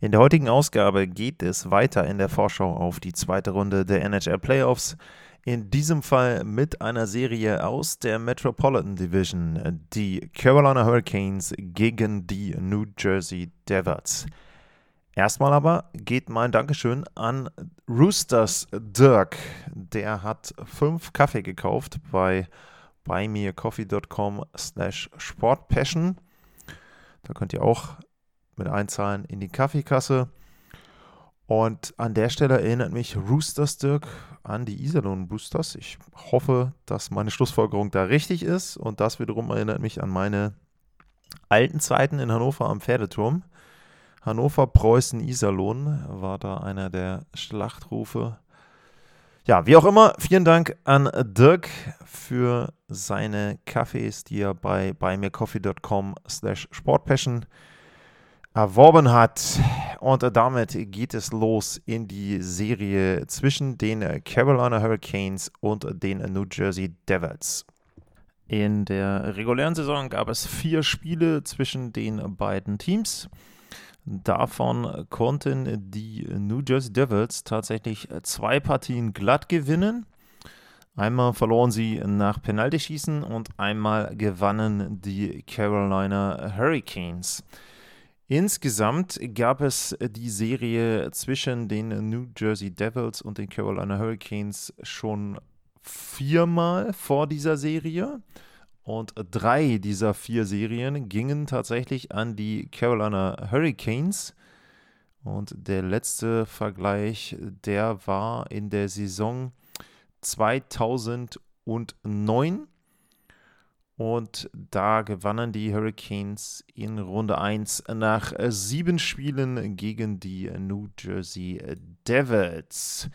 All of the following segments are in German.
In der heutigen Ausgabe geht es weiter in der Vorschau auf die zweite Runde der NHL Playoffs. In diesem Fall mit einer Serie aus der Metropolitan Division, die Carolina Hurricanes gegen die New Jersey Devils. Erstmal aber geht mein Dankeschön an Roosters Dirk. Der hat fünf Kaffee gekauft bei buymeacoffee.com slash sportpassion. Da könnt ihr auch mit einzahlen in die Kaffeekasse. Und an der Stelle erinnert mich Roosters Dirk an die Iserlohn Boosters. Ich hoffe, dass meine Schlussfolgerung da richtig ist. Und das wiederum erinnert mich an meine alten Zeiten in Hannover am Pferdeturm. Hannover, Preußen, Iserlohn war da einer der Schlachtrufe ja, wie auch immer, vielen Dank an Dirk für seine Kaffees, die er bei buymeacoffee.com slash sportpassion erworben hat. Und damit geht es los in die Serie zwischen den Carolina Hurricanes und den New Jersey Devils. In der regulären Saison gab es vier Spiele zwischen den beiden Teams. Davon konnten die New Jersey Devils tatsächlich zwei Partien glatt gewinnen. Einmal verloren sie nach Penaltyschießen und einmal gewannen die Carolina Hurricanes. Insgesamt gab es die Serie zwischen den New Jersey Devils und den Carolina Hurricanes schon viermal vor dieser Serie. Und drei dieser vier Serien gingen tatsächlich an die Carolina Hurricanes. Und der letzte Vergleich, der war in der Saison 2009. Und da gewannen die Hurricanes in Runde 1 nach sieben Spielen gegen die New Jersey Devils.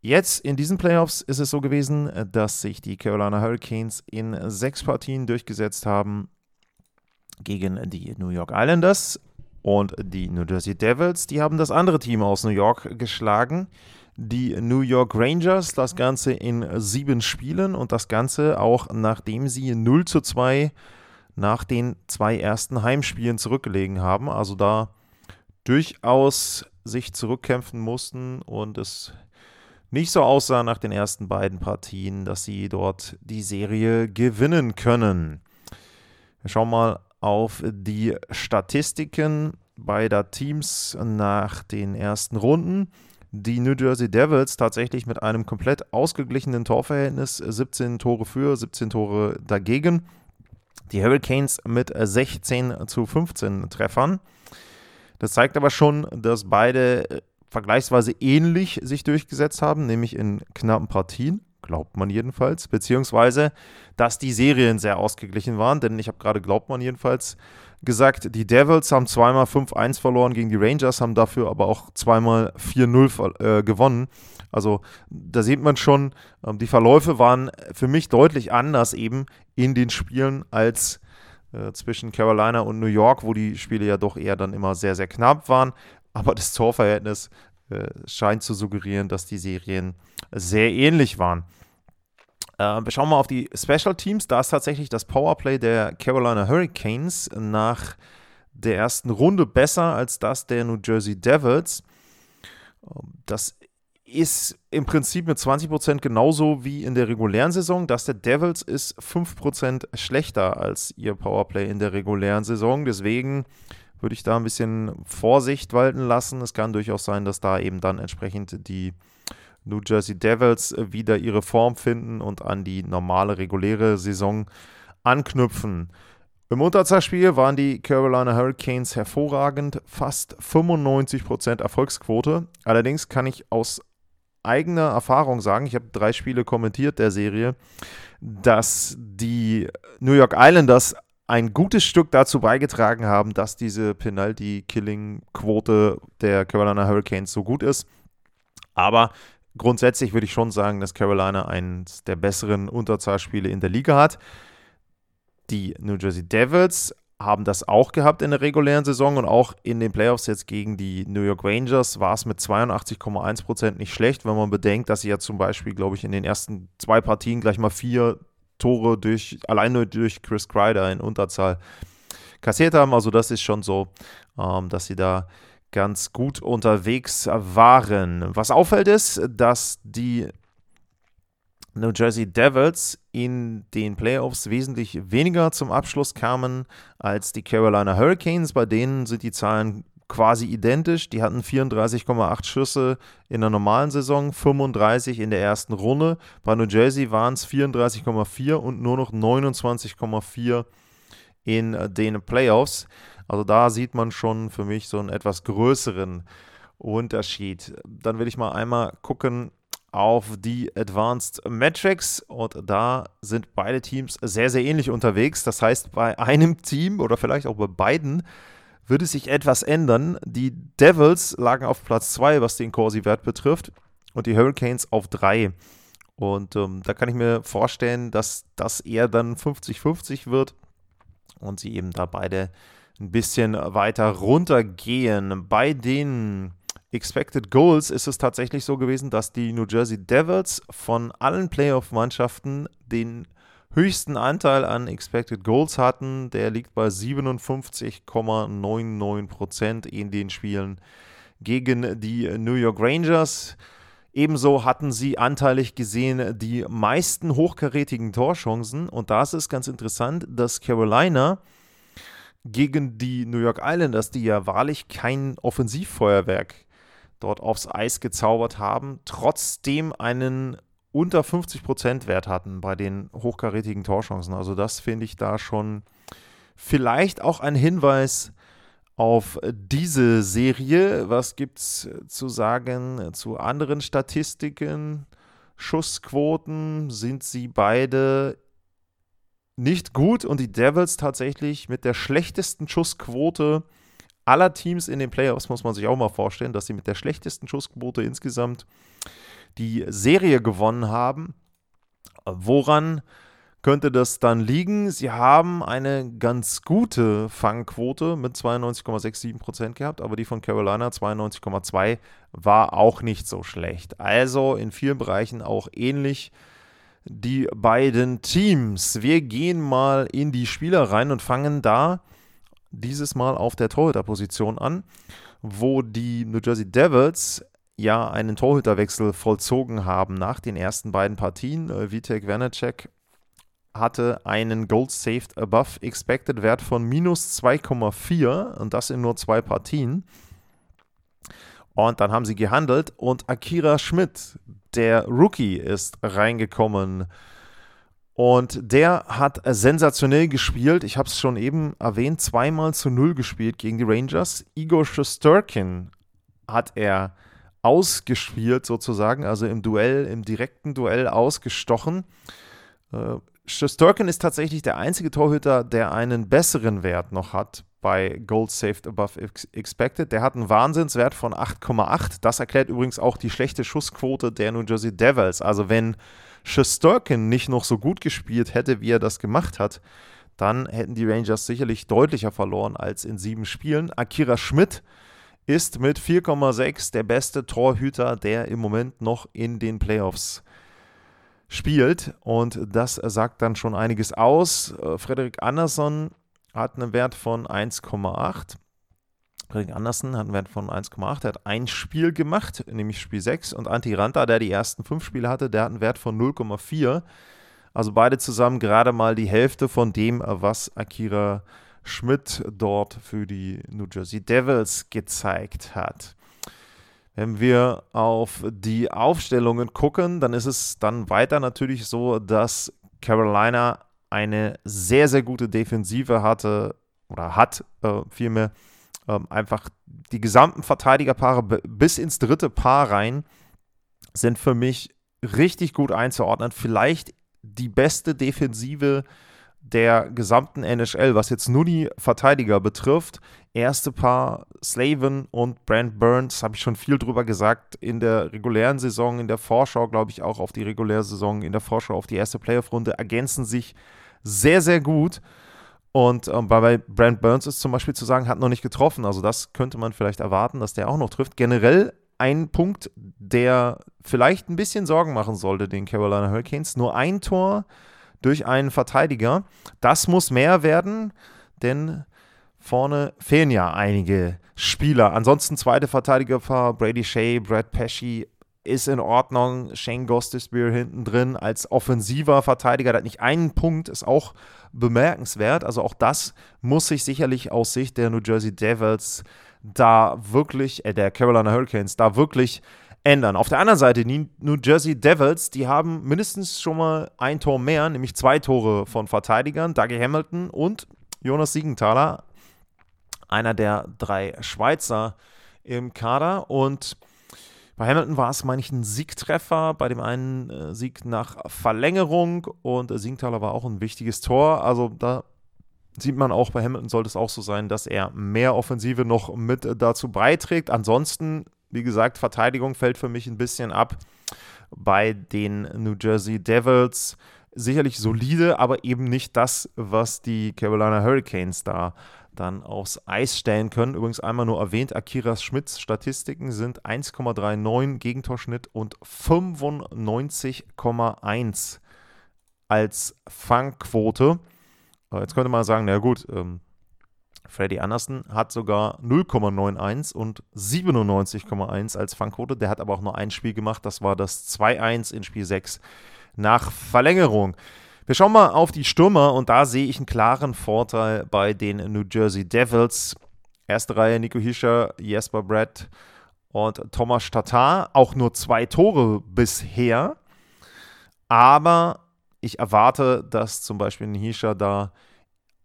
Jetzt in diesen Playoffs ist es so gewesen, dass sich die Carolina Hurricanes in sechs Partien durchgesetzt haben gegen die New York Islanders und die New Jersey Devils. Die haben das andere Team aus New York geschlagen, die New York Rangers. Das Ganze in sieben Spielen und das Ganze auch nachdem sie 0 zu 2 nach den zwei ersten Heimspielen zurückgelegen haben. Also da durchaus sich zurückkämpfen mussten und es nicht so aussah nach den ersten beiden Partien, dass sie dort die Serie gewinnen können. Wir schauen mal auf die Statistiken beider Teams nach den ersten Runden. Die New Jersey Devils tatsächlich mit einem komplett ausgeglichenen Torverhältnis, 17 Tore für, 17 Tore dagegen. Die Hurricanes mit 16 zu 15 Treffern. Das zeigt aber schon, dass beide vergleichsweise ähnlich sich durchgesetzt haben, nämlich in knappen Partien, glaubt man jedenfalls, beziehungsweise, dass die Serien sehr ausgeglichen waren, denn ich habe gerade, glaubt man jedenfalls, gesagt, die Devils haben zweimal 5-1 verloren gegen die Rangers, haben dafür aber auch zweimal 4-0 äh, gewonnen. Also da sieht man schon, ähm, die Verläufe waren für mich deutlich anders eben in den Spielen als äh, zwischen Carolina und New York, wo die Spiele ja doch eher dann immer sehr, sehr knapp waren aber das Torverhältnis äh, scheint zu suggerieren, dass die Serien sehr ähnlich waren. Äh, wir schauen mal auf die Special Teams. Da ist tatsächlich das Powerplay der Carolina Hurricanes nach der ersten Runde besser als das der New Jersey Devils. Ähm, das ist im Prinzip mit 20% genauso wie in der regulären Saison. Das der Devils ist 5% schlechter als ihr Powerplay in der regulären Saison. Deswegen würde ich da ein bisschen Vorsicht walten lassen. Es kann durchaus sein, dass da eben dann entsprechend die New Jersey Devils wieder ihre Form finden und an die normale, reguläre Saison anknüpfen. Im Unterzahlspiel waren die Carolina Hurricanes hervorragend, fast 95% Erfolgsquote. Allerdings kann ich aus eigener Erfahrung sagen, ich habe drei Spiele kommentiert der Serie, dass die New York Islanders ein gutes Stück dazu beigetragen haben, dass diese Penalty-Killing-Quote der Carolina Hurricanes so gut ist. Aber grundsätzlich würde ich schon sagen, dass Carolina eines der besseren Unterzahlspiele in der Liga hat. Die New Jersey Devils haben das auch gehabt in der regulären Saison und auch in den Playoffs jetzt gegen die New York Rangers war es mit 82,1% nicht schlecht, wenn man bedenkt, dass sie ja zum Beispiel, glaube ich, in den ersten zwei Partien gleich mal vier Tore durch, allein nur durch Chris Kreider in Unterzahl kassiert haben. Also das ist schon so, ähm, dass sie da ganz gut unterwegs waren. Was auffällt ist, dass die New Jersey Devils in den Playoffs wesentlich weniger zum Abschluss kamen als die Carolina Hurricanes. Bei denen sind die Zahlen quasi identisch. Die hatten 34,8 Schüsse in der normalen Saison, 35 in der ersten Runde. Bei New Jersey waren es 34,4 und nur noch 29,4 in den Playoffs. Also da sieht man schon für mich so einen etwas größeren Unterschied. Dann will ich mal einmal gucken, auf die Advanced Metrics und da sind beide Teams sehr, sehr ähnlich unterwegs. Das heißt, bei einem Team oder vielleicht auch bei beiden würde sich etwas ändern. Die Devils lagen auf Platz 2, was den Corsi-Wert betrifft, und die Hurricanes auf 3. Und ähm, da kann ich mir vorstellen, dass das eher dann 50-50 wird und sie eben da beide ein bisschen weiter runtergehen. Bei den Expected Goals ist es tatsächlich so gewesen, dass die New Jersey Devils von allen Playoff-Mannschaften den höchsten Anteil an Expected Goals hatten. Der liegt bei 57,99% in den Spielen gegen die New York Rangers. Ebenso hatten sie anteilig gesehen die meisten hochkarätigen Torchancen. Und da ist es ganz interessant, dass Carolina gegen die New York Islanders, die ja wahrlich kein Offensivfeuerwerk dort aufs Eis gezaubert haben, trotzdem einen unter 50% Wert hatten bei den hochkarätigen Torchancen. Also das finde ich da schon vielleicht auch ein Hinweis auf diese Serie. Was gibt es zu sagen zu anderen Statistiken? Schussquoten sind sie beide nicht gut und die Devils tatsächlich mit der schlechtesten Schussquote aller Teams in den Playoffs, muss man sich auch mal vorstellen, dass sie mit der schlechtesten Schussquote insgesamt die Serie gewonnen haben. Woran könnte das dann liegen? Sie haben eine ganz gute Fangquote mit 92,67% gehabt, aber die von Carolina 92,2 war auch nicht so schlecht. Also in vielen Bereichen auch ähnlich die beiden Teams. Wir gehen mal in die Spieler rein und fangen da dieses Mal auf der Torhüterposition an, wo die New Jersey Devils ja einen Torhüterwechsel vollzogen haben nach den ersten beiden Partien. Äh, Vitek Vanacek hatte einen Gold Saved Above Expected Wert von minus 2,4 und das in nur zwei Partien. Und dann haben sie gehandelt und Akira Schmidt, der Rookie, ist reingekommen und der hat sensationell gespielt. Ich habe es schon eben erwähnt, zweimal zu null gespielt gegen die Rangers. Igor Shosturkin hat er ausgespielt sozusagen, also im Duell, im direkten Duell ausgestochen. Äh, Shosturkin ist tatsächlich der einzige Torhüter, der einen besseren Wert noch hat bei Gold Saved Above Expected. Der hat einen Wahnsinnswert von 8,8. Das erklärt übrigens auch die schlechte Schussquote der New Jersey Devils. Also wenn Shesterkin nicht noch so gut gespielt hätte, wie er das gemacht hat, dann hätten die Rangers sicherlich deutlicher verloren als in sieben Spielen. Akira Schmidt ist mit 4,6 der beste Torhüter, der im Moment noch in den Playoffs spielt. Und das sagt dann schon einiges aus. Äh, Frederik Andersson hat einen Wert von 1,8. Fredrik Andersen hat einen Wert von 1,8. Er hat ein Spiel gemacht, nämlich Spiel 6. Und Antti Ranta, der die ersten fünf Spiele hatte, der hat einen Wert von 0,4. Also beide zusammen gerade mal die Hälfte von dem, was Akira Schmidt dort für die New Jersey Devils gezeigt hat. Wenn wir auf die Aufstellungen gucken, dann ist es dann weiter natürlich so, dass Carolina eine sehr, sehr gute Defensive hatte oder hat äh, vielmehr ähm, einfach die gesamten Verteidigerpaare bis ins dritte Paar rein sind für mich richtig gut einzuordnen. Vielleicht die beste Defensive der gesamten NHL, was jetzt nur die Verteidiger betrifft. Erste Paar Slavin und Brent Burns, habe ich schon viel drüber gesagt, in der regulären Saison, in der Vorschau, glaube ich, auch auf die reguläre Saison, in der Vorschau auf die erste Playoff-Runde, ergänzen sich sehr, sehr gut. Und ähm, bei Brent Burns ist zum Beispiel zu sagen, hat noch nicht getroffen. Also das könnte man vielleicht erwarten, dass der auch noch trifft. Generell ein Punkt, der vielleicht ein bisschen Sorgen machen sollte, den Carolina Hurricanes. Nur ein Tor durch einen Verteidiger. Das muss mehr werden, denn vorne fehlen ja einige Spieler. Ansonsten zweite Verteidiger war Brady Shea, Brad Pesci ist in Ordnung. Shane Gostisbehere hinten drin als offensiver Verteidiger, der hat nicht einen Punkt, ist auch bemerkenswert. Also auch das muss sich sicherlich aus Sicht der New Jersey Devils da wirklich, äh, der Carolina Hurricanes, da wirklich ändern. Auf der anderen Seite, die New Jersey Devils, die haben mindestens schon mal ein Tor mehr, nämlich zwei Tore von Verteidigern, Dougie Hamilton und Jonas Siegenthaler, einer der drei Schweizer im Kader. Und bei Hamilton war es, meine ich, ein Siegtreffer, bei dem einen äh, Sieg nach Verlängerung und äh, Siegenthaler war auch ein wichtiges Tor. Also da sieht man auch bei Hamilton sollte es auch so sein, dass er mehr Offensive noch mit dazu beiträgt. Ansonsten wie gesagt, Verteidigung fällt für mich ein bisschen ab bei den New Jersey Devils. Sicherlich solide, aber eben nicht das, was die Carolina Hurricanes da dann aufs Eis stellen können. Übrigens einmal nur erwähnt, Akira Schmidts Statistiken sind 1,39 Gegentorschnitt und 95,1 als Fangquote. Jetzt könnte man sagen, na gut, ähm, Freddy Anderson hat sogar 0,91 und 97,1 als Fangquote. Der hat aber auch nur ein Spiel gemacht. Das war das 2-1 in Spiel 6 nach Verlängerung. Wir schauen mal auf die Stürmer und da sehe ich einen klaren Vorteil bei den New Jersey Devils. Erste Reihe Nico Hischer, Jesper Brett und Thomas Tatar. Auch nur zwei Tore bisher. Aber ich erwarte, dass zum Beispiel ein Hischer da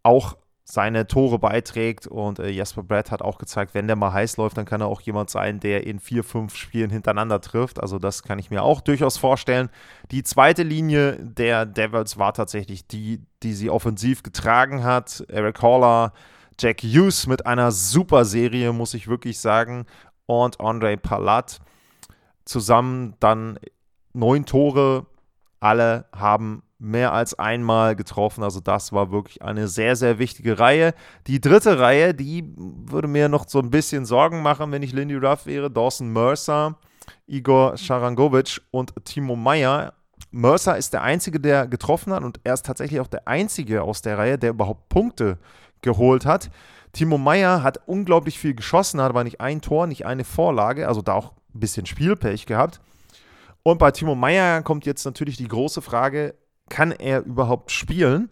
auch seine Tore beiträgt. Und äh, Jasper Brad hat auch gezeigt, wenn der mal heiß läuft, dann kann er auch jemand sein, der in vier, fünf Spielen hintereinander trifft. Also das kann ich mir auch durchaus vorstellen. Die zweite Linie der Devils war tatsächlich die, die sie offensiv getragen hat. Eric Haller, Jack Hughes mit einer super Serie, muss ich wirklich sagen. Und Andre Palat zusammen dann neun Tore. Alle haben mehr als einmal getroffen. Also das war wirklich eine sehr, sehr wichtige Reihe. Die dritte Reihe, die würde mir noch so ein bisschen Sorgen machen, wenn ich Lindy Ruff wäre. Dawson Mercer, Igor Sharangovic und Timo Meyer. Mercer ist der Einzige, der getroffen hat und er ist tatsächlich auch der Einzige aus der Reihe, der überhaupt Punkte geholt hat. Timo Meyer hat unglaublich viel geschossen, hat aber nicht ein Tor, nicht eine Vorlage, also da auch ein bisschen Spielpech gehabt. Und bei Timo Meyer kommt jetzt natürlich die große Frage, kann er überhaupt spielen?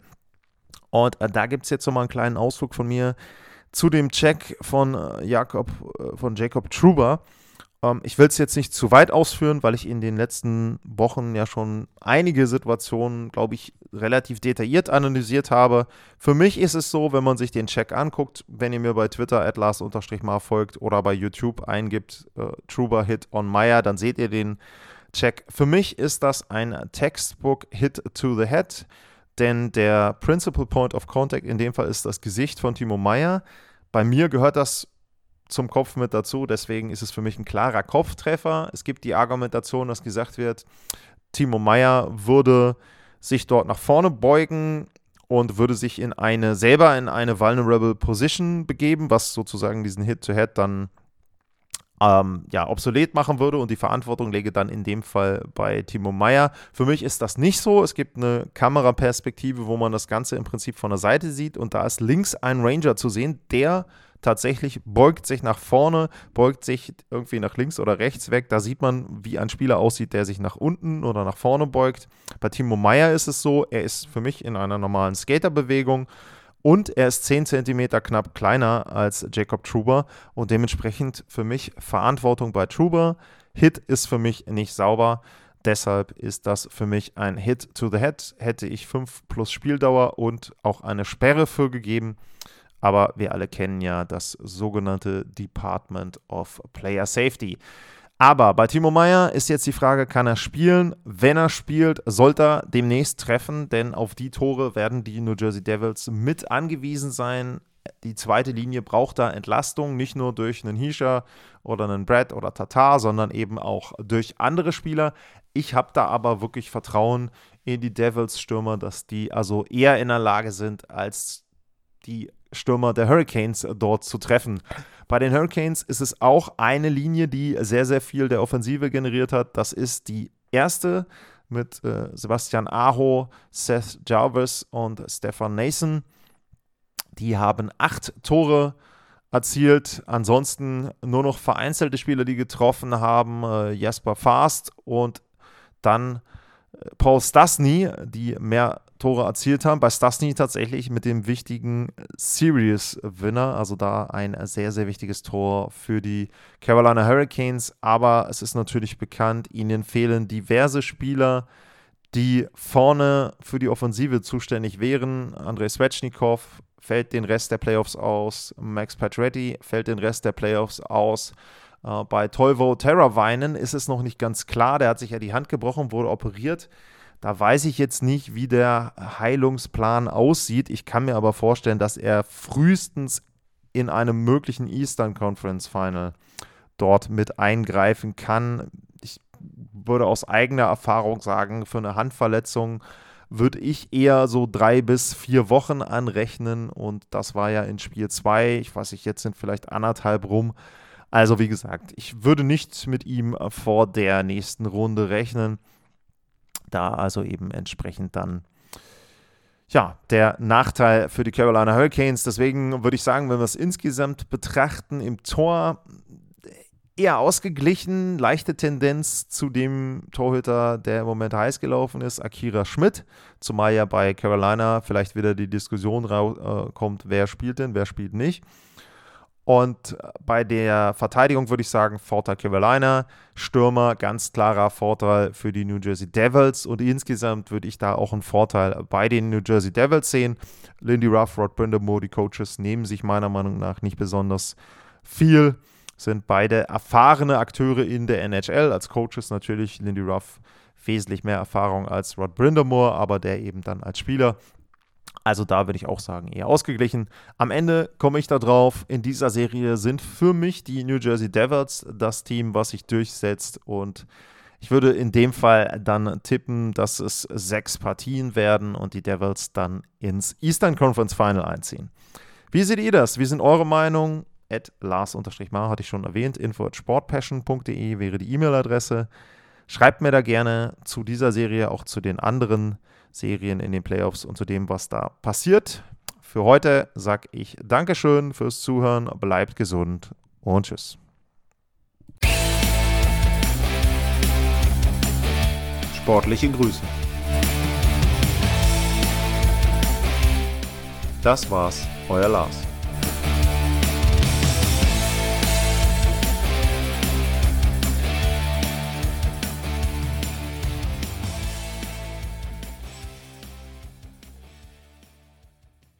Und äh, da gibt es jetzt nochmal einen kleinen Ausflug von mir zu dem Check von äh, Jakob, äh, von Jacob Truber. Ähm, ich will es jetzt nicht zu weit ausführen, weil ich in den letzten Wochen ja schon einige Situationen, glaube ich, relativ detailliert analysiert habe. Für mich ist es so, wenn man sich den Check anguckt, wenn ihr mir bei Twitter atlas-mal folgt oder bei YouTube eingibt, äh, Truber Hit on Meyer, dann seht ihr den Check. Für mich ist das ein Textbook Hit to the Head, denn der Principal Point of Contact in dem Fall ist das Gesicht von Timo Meyer. Bei mir gehört das zum Kopf mit dazu, deswegen ist es für mich ein klarer Kopftreffer. Es gibt die Argumentation, dass gesagt wird, Timo Meyer würde sich dort nach vorne beugen und würde sich in eine selber in eine vulnerable Position begeben, was sozusagen diesen Hit-to-Head -Head dann ähm, ja, obsolet machen würde und die Verantwortung lege dann in dem Fall bei Timo Meyer. Für mich ist das nicht so. Es gibt eine Kameraperspektive, wo man das Ganze im Prinzip von der Seite sieht und da ist links ein Ranger zu sehen, der tatsächlich beugt sich nach vorne, beugt sich irgendwie nach links oder rechts weg. Da sieht man, wie ein Spieler aussieht, der sich nach unten oder nach vorne beugt. Bei Timo Meyer ist es so, er ist für mich in einer normalen Skaterbewegung und er ist 10 cm knapp kleiner als Jacob Truber und dementsprechend für mich Verantwortung bei Truber. Hit ist für mich nicht sauber. Deshalb ist das für mich ein Hit to the Head. Hätte ich 5 plus Spieldauer und auch eine Sperre für gegeben. Aber wir alle kennen ja das sogenannte Department of Player Safety. Aber bei Timo Meyer ist jetzt die Frage, kann er spielen? Wenn er spielt, sollte er demnächst treffen, denn auf die Tore werden die New Jersey Devils mit angewiesen sein. Die zweite Linie braucht da Entlastung, nicht nur durch einen Hischer oder einen Brad oder Tatar, sondern eben auch durch andere Spieler. Ich habe da aber wirklich Vertrauen in die Devils-Stürmer, dass die also eher in der Lage sind, als die Stürmer der Hurricanes dort zu treffen. Bei den Hurricanes ist es auch eine Linie, die sehr, sehr viel der Offensive generiert hat. Das ist die erste mit äh, Sebastian Aho, Seth Jarvis und Stefan Nason. Die haben acht Tore erzielt. Ansonsten nur noch vereinzelte Spieler, die getroffen haben. Äh, Jasper Fast und dann äh, Paul Stasny, die mehr Tore erzielt haben. Bei Stasny tatsächlich mit dem wichtigen Series-Winner, also da ein sehr, sehr wichtiges Tor für die Carolina Hurricanes. Aber es ist natürlich bekannt, ihnen fehlen diverse Spieler, die vorne für die Offensive zuständig wären. Andrei Svechnikov fällt den Rest der Playoffs aus, Max Pacioretty fällt den Rest der Playoffs aus. Uh, bei Tolvo Terravainen ist es noch nicht ganz klar. Der hat sich ja die Hand gebrochen, wurde operiert. Da weiß ich jetzt nicht, wie der Heilungsplan aussieht. Ich kann mir aber vorstellen, dass er frühestens in einem möglichen Eastern Conference Final dort mit eingreifen kann. Ich würde aus eigener Erfahrung sagen, für eine Handverletzung würde ich eher so drei bis vier Wochen anrechnen. Und das war ja in Spiel zwei. Ich weiß nicht, jetzt sind vielleicht anderthalb rum. Also wie gesagt, ich würde nicht mit ihm vor der nächsten Runde rechnen da also eben entsprechend dann ja, der Nachteil für die Carolina Hurricanes. Deswegen würde ich sagen, wenn wir es insgesamt betrachten, im Tor eher ausgeglichen, leichte Tendenz zu dem Torhüter, der im Moment heiß gelaufen ist, Akira Schmidt. Zumal ja bei Carolina vielleicht wieder die Diskussion kommt, wer spielt denn, wer spielt nicht. Und bei der Verteidigung würde ich sagen, Vorteil Carolina, Stürmer, ganz klarer Vorteil für die New Jersey Devils. Und insgesamt würde ich da auch einen Vorteil bei den New Jersey Devils sehen. Lindy Ruff, Rod Brindamore, die Coaches nehmen sich meiner Meinung nach nicht besonders viel. Sind beide erfahrene Akteure in der NHL. Als Coaches natürlich Lindy Ruff wesentlich mehr Erfahrung als Rod Brindamore, aber der eben dann als Spieler also da würde ich auch sagen, eher ausgeglichen. Am Ende komme ich da drauf. In dieser Serie sind für mich die New Jersey Devils das Team, was sich durchsetzt. Und ich würde in dem Fall dann tippen, dass es sechs Partien werden und die Devils dann ins Eastern Conference Final einziehen. Wie seht ihr das? Wie sind eure Meinungen? At Lars-Mar hatte ich schon erwähnt. Info at sportpassion.de wäre die E-Mail-Adresse. Schreibt mir da gerne zu dieser Serie, auch zu den anderen Serien in den Playoffs und zu dem, was da passiert. Für heute sage ich Dankeschön fürs Zuhören, bleibt gesund und tschüss. Sportliche Grüße. Das war's, euer Lars.